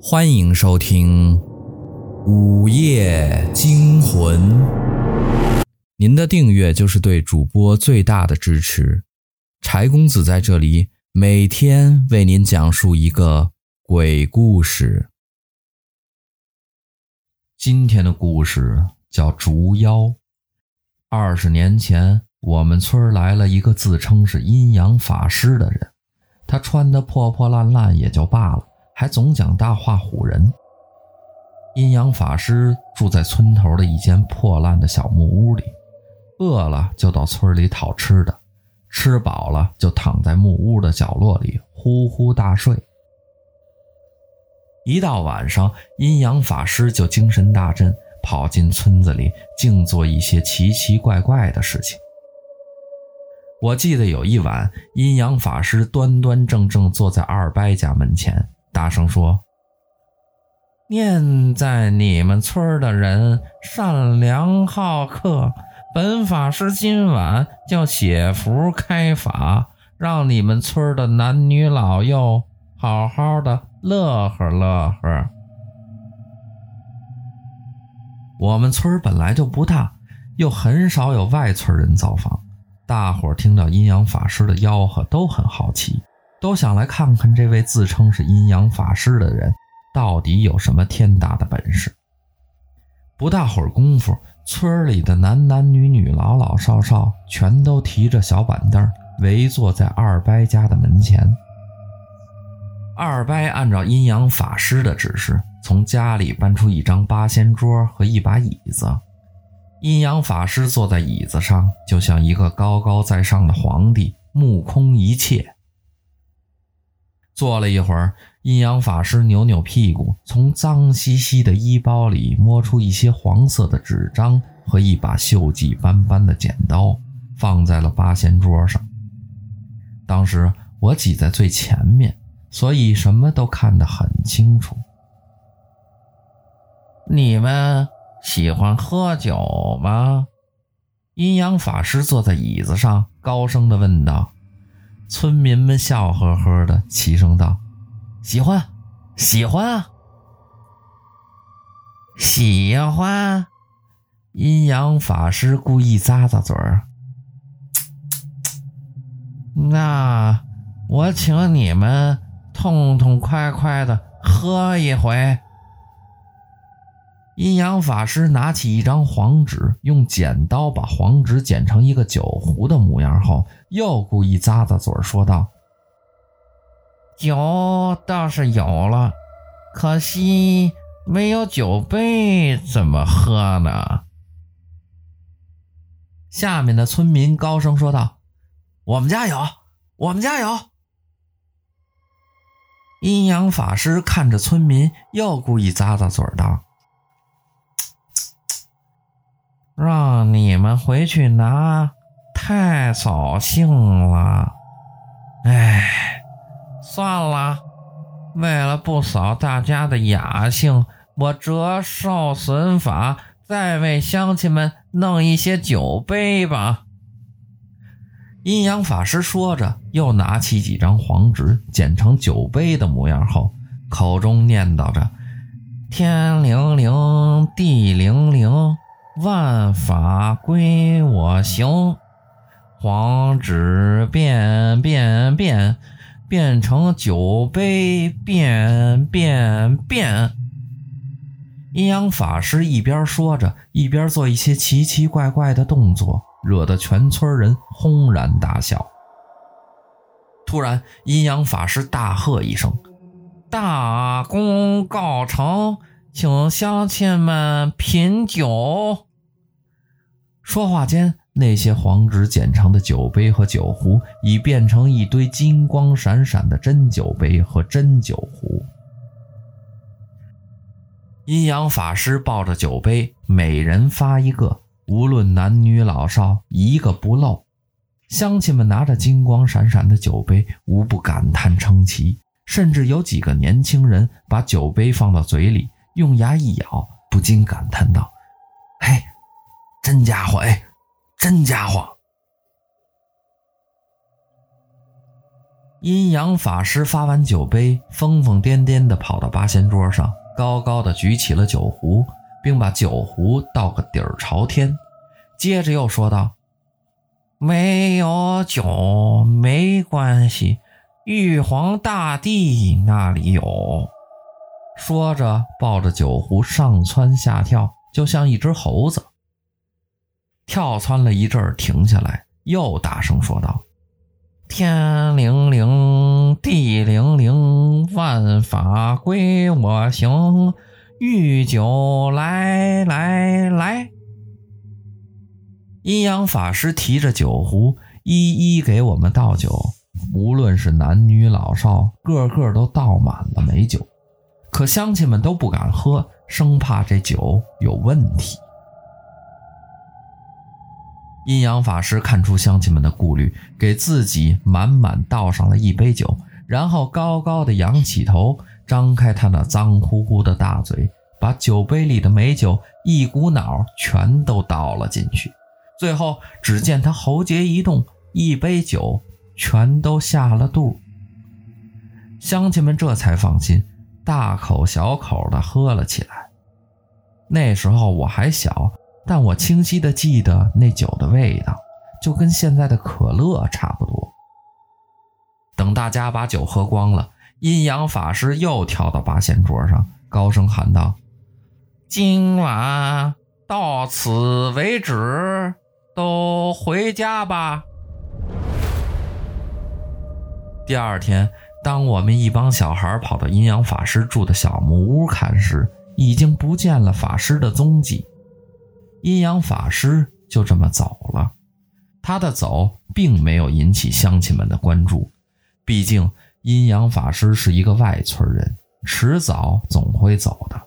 欢迎收听《午夜惊魂》。您的订阅就是对主播最大的支持。柴公子在这里每天为您讲述一个鬼故事。今天的故事叫《竹妖》。二十年前，我们村来了一个自称是阴阳法师的人，他穿的破破烂烂也就罢了。还总讲大话唬人。阴阳法师住在村头的一间破烂的小木屋里，饿了就到村里讨吃的，吃饱了就躺在木屋的角落里呼呼大睡。一到晚上，阴阳法师就精神大振，跑进村子里，净做一些奇奇怪怪的事情。我记得有一晚，阴阳法师端端正正坐在二伯家门前。大声说：“念在你们村的人善良好客，本法师今晚就写符开法，让你们村的男女老幼好好的乐呵乐呵。我们村本来就不大，又很少有外村人造访，大伙听到阴阳法师的吆喝都很好奇。”都想来看看这位自称是阴阳法师的人到底有什么天大的本事。不大会儿功夫，村里的男男女女、老老少少全都提着小板凳围坐在二伯家的门前。二伯按照阴阳法师的指示，从家里搬出一张八仙桌和一把椅子。阴阳法师坐在椅子上，就像一个高高在上的皇帝，目空一切。坐了一会儿，阴阳法师扭扭屁股，从脏兮兮的衣包里摸出一些黄色的纸张和一把锈迹斑斑的剪刀，放在了八仙桌上。当时我挤在最前面，所以什么都看得很清楚。你们喜欢喝酒吗？阴阳法师坐在椅子上，高声地问道。村民们笑呵呵的，齐声道：“喜欢，喜欢啊，喜欢。”阴阳法师故意咂咂嘴儿：“那我请你们痛痛快快的喝一回。”阴阳法师拿起一张黄纸，用剪刀把黄纸剪成一个酒壶的模样后，又故意咂咂嘴说道：“酒倒是有了，可惜没有酒杯，怎么喝呢？”下面的村民高声说道：“我们家有，我们家有。”阴阳法师看着村民，又故意咂咂嘴道。让你们回去拿，太扫兴了。哎，算了，为了不扫大家的雅兴，我折寿损法，再为乡亲们弄一些酒杯吧。阴阳法师说着，又拿起几张黄纸，剪成酒杯的模样后，口中念叨着：“天灵灵，地灵灵。”万法归我行，黄纸变变变，变成酒杯，变变变。阴阳法师一边说着，一边做一些奇奇怪怪的动作，惹得全村人轰然大笑。突然，阴阳法师大喝一声：“大功告成，请乡亲们品酒。”说话间，那些黄纸剪成的酒杯和酒壶已变成一堆金光闪闪的真酒杯和真酒壶。阴阳法师抱着酒杯，每人发一个，无论男女老少，一个不漏。乡亲们拿着金光闪闪的酒杯，无不感叹称奇，甚至有几个年轻人把酒杯放到嘴里，用牙一咬，不禁感叹道：“嘿。”真家伙哎，真家伙！阴阳法师发完酒杯，疯疯癫癫地跑到八仙桌上，高高的举起了酒壶，并把酒壶倒个底儿朝天，接着又说道：“没有酒没关系，玉皇大帝那里有。”说着，抱着酒壶上蹿下跳，就像一只猴子。跳蹿了一阵儿，停下来，又大声说道。天灵灵，地灵灵，万法归我行。御酒来来来！阴阳法师提着酒壶，一一给我们倒酒。无论是男女老少，个个都倒满了美酒。可乡亲们都不敢喝，生怕这酒有问题。阴阳法师看出乡亲们的顾虑，给自己满满倒上了一杯酒，然后高高的仰起头，张开他那脏乎乎的大嘴，把酒杯里的美酒一股脑全都倒了进去。最后，只见他喉结一动，一杯酒全都下了肚。乡亲们这才放心，大口小口的喝了起来。那时候我还小。但我清晰的记得那酒的味道，就跟现在的可乐差不多。等大家把酒喝光了，阴阳法师又跳到八仙桌上，高声喊道：“今晚到此为止，都回家吧。”第二天，当我们一帮小孩跑到阴阳法师住的小木屋看时，已经不见了法师的踪迹。阴阳法师就这么走了，他的走并没有引起乡亲们的关注，毕竟阴阳法师是一个外村人，迟早总会走的。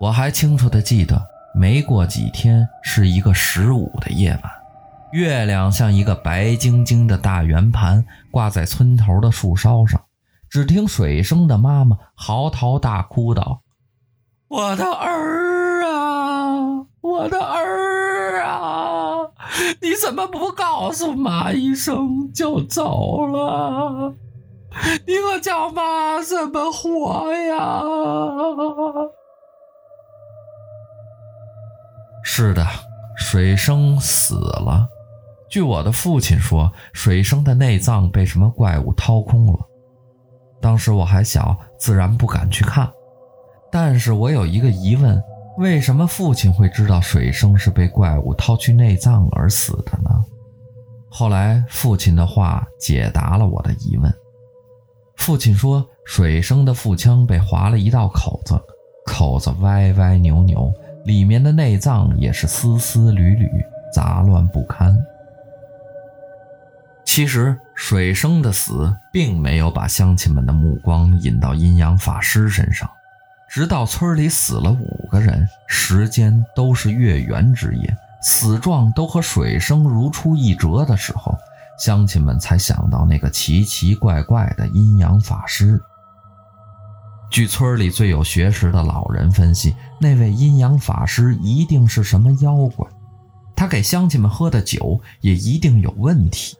我还清楚地记得，没过几天是一个十五的夜晚，月亮像一个白晶晶的大圆盘挂在村头的树梢上，只听水生的妈妈嚎啕大哭道。我的儿啊，我的儿啊！你怎么不告诉妈一声就走了？你可叫妈怎么活呀？是的，水生死了。据我的父亲说，水生的内脏被什么怪物掏空了。当时我还小，自然不敢去看。但是我有一个疑问：为什么父亲会知道水生是被怪物掏去内脏而死的呢？后来父亲的话解答了我的疑问。父亲说，水生的腹腔被划了一道口子，口子歪歪扭扭，里面的内脏也是丝丝缕缕，杂乱不堪。其实水生的死并没有把乡亲们的目光引到阴阳法师身上。直到村里死了五个人，时间都是月圆之夜，死状都和水生如出一辙的时候，乡亲们才想到那个奇奇怪怪的阴阳法师。据村里最有学识的老人分析，那位阴阳法师一定是什么妖怪，他给乡亲们喝的酒也一定有问题。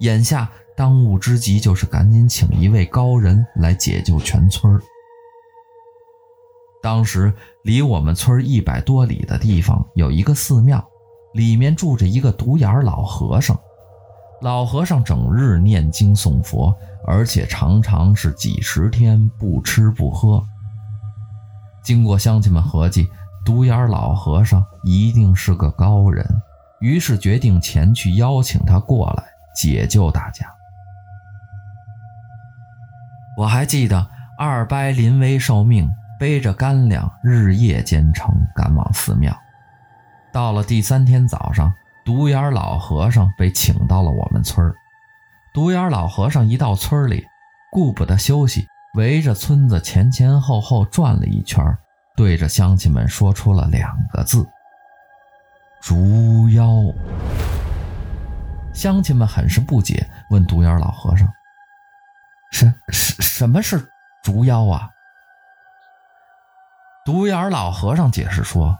眼下当务之急就是赶紧请一位高人来解救全村。当时离我们村一百多里的地方有一个寺庙，里面住着一个独眼老和尚。老和尚整日念经诵佛，而且常常是几十天不吃不喝。经过乡亲们合计，独眼老和尚一定是个高人，于是决定前去邀请他过来解救大家。我还记得二伯临危受命。背着干粮，日夜兼程赶往寺庙。到了第三天早上，独眼老和尚被请到了我们村。独眼老和尚一到村里，顾不得休息，围着村子前前后后转了一圈，对着乡亲们说出了两个字：“竹妖。”乡亲们很是不解，问独眼老和尚：“什什什么是竹妖啊？”独眼老和尚解释说：“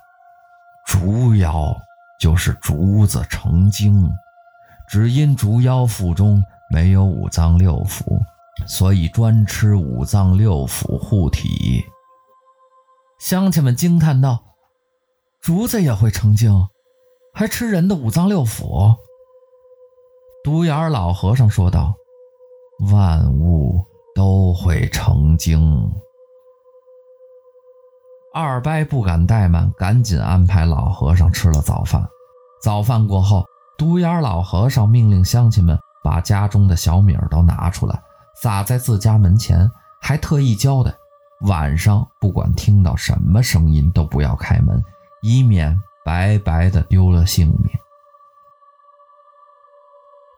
竹妖就是竹子成精，只因竹妖腹中没有五脏六腑，所以专吃五脏六腑护体。乡亲们惊叹道：“竹子也会成精，还吃人的五脏六腑？”独眼老和尚说道：“万物都会成精。”二伯不敢怠慢，赶紧安排老和尚吃了早饭。早饭过后，独眼老和尚命令乡亲们把家中的小米都拿出来，撒在自家门前，还特意交代，晚上不管听到什么声音都不要开门，以免白白的丢了性命。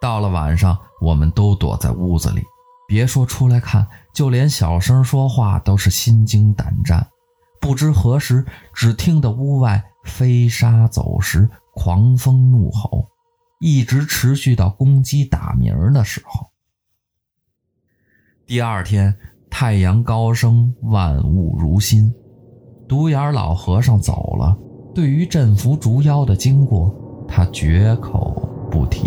到了晚上，我们都躲在屋子里，别说出来看，就连小声说话都是心惊胆战。不知何时，只听得屋外飞沙走石、狂风怒吼，一直持续到公鸡打鸣的时候。第二天，太阳高升，万物如新。独眼老和尚走了，对于镇伏竹妖的经过，他绝口不提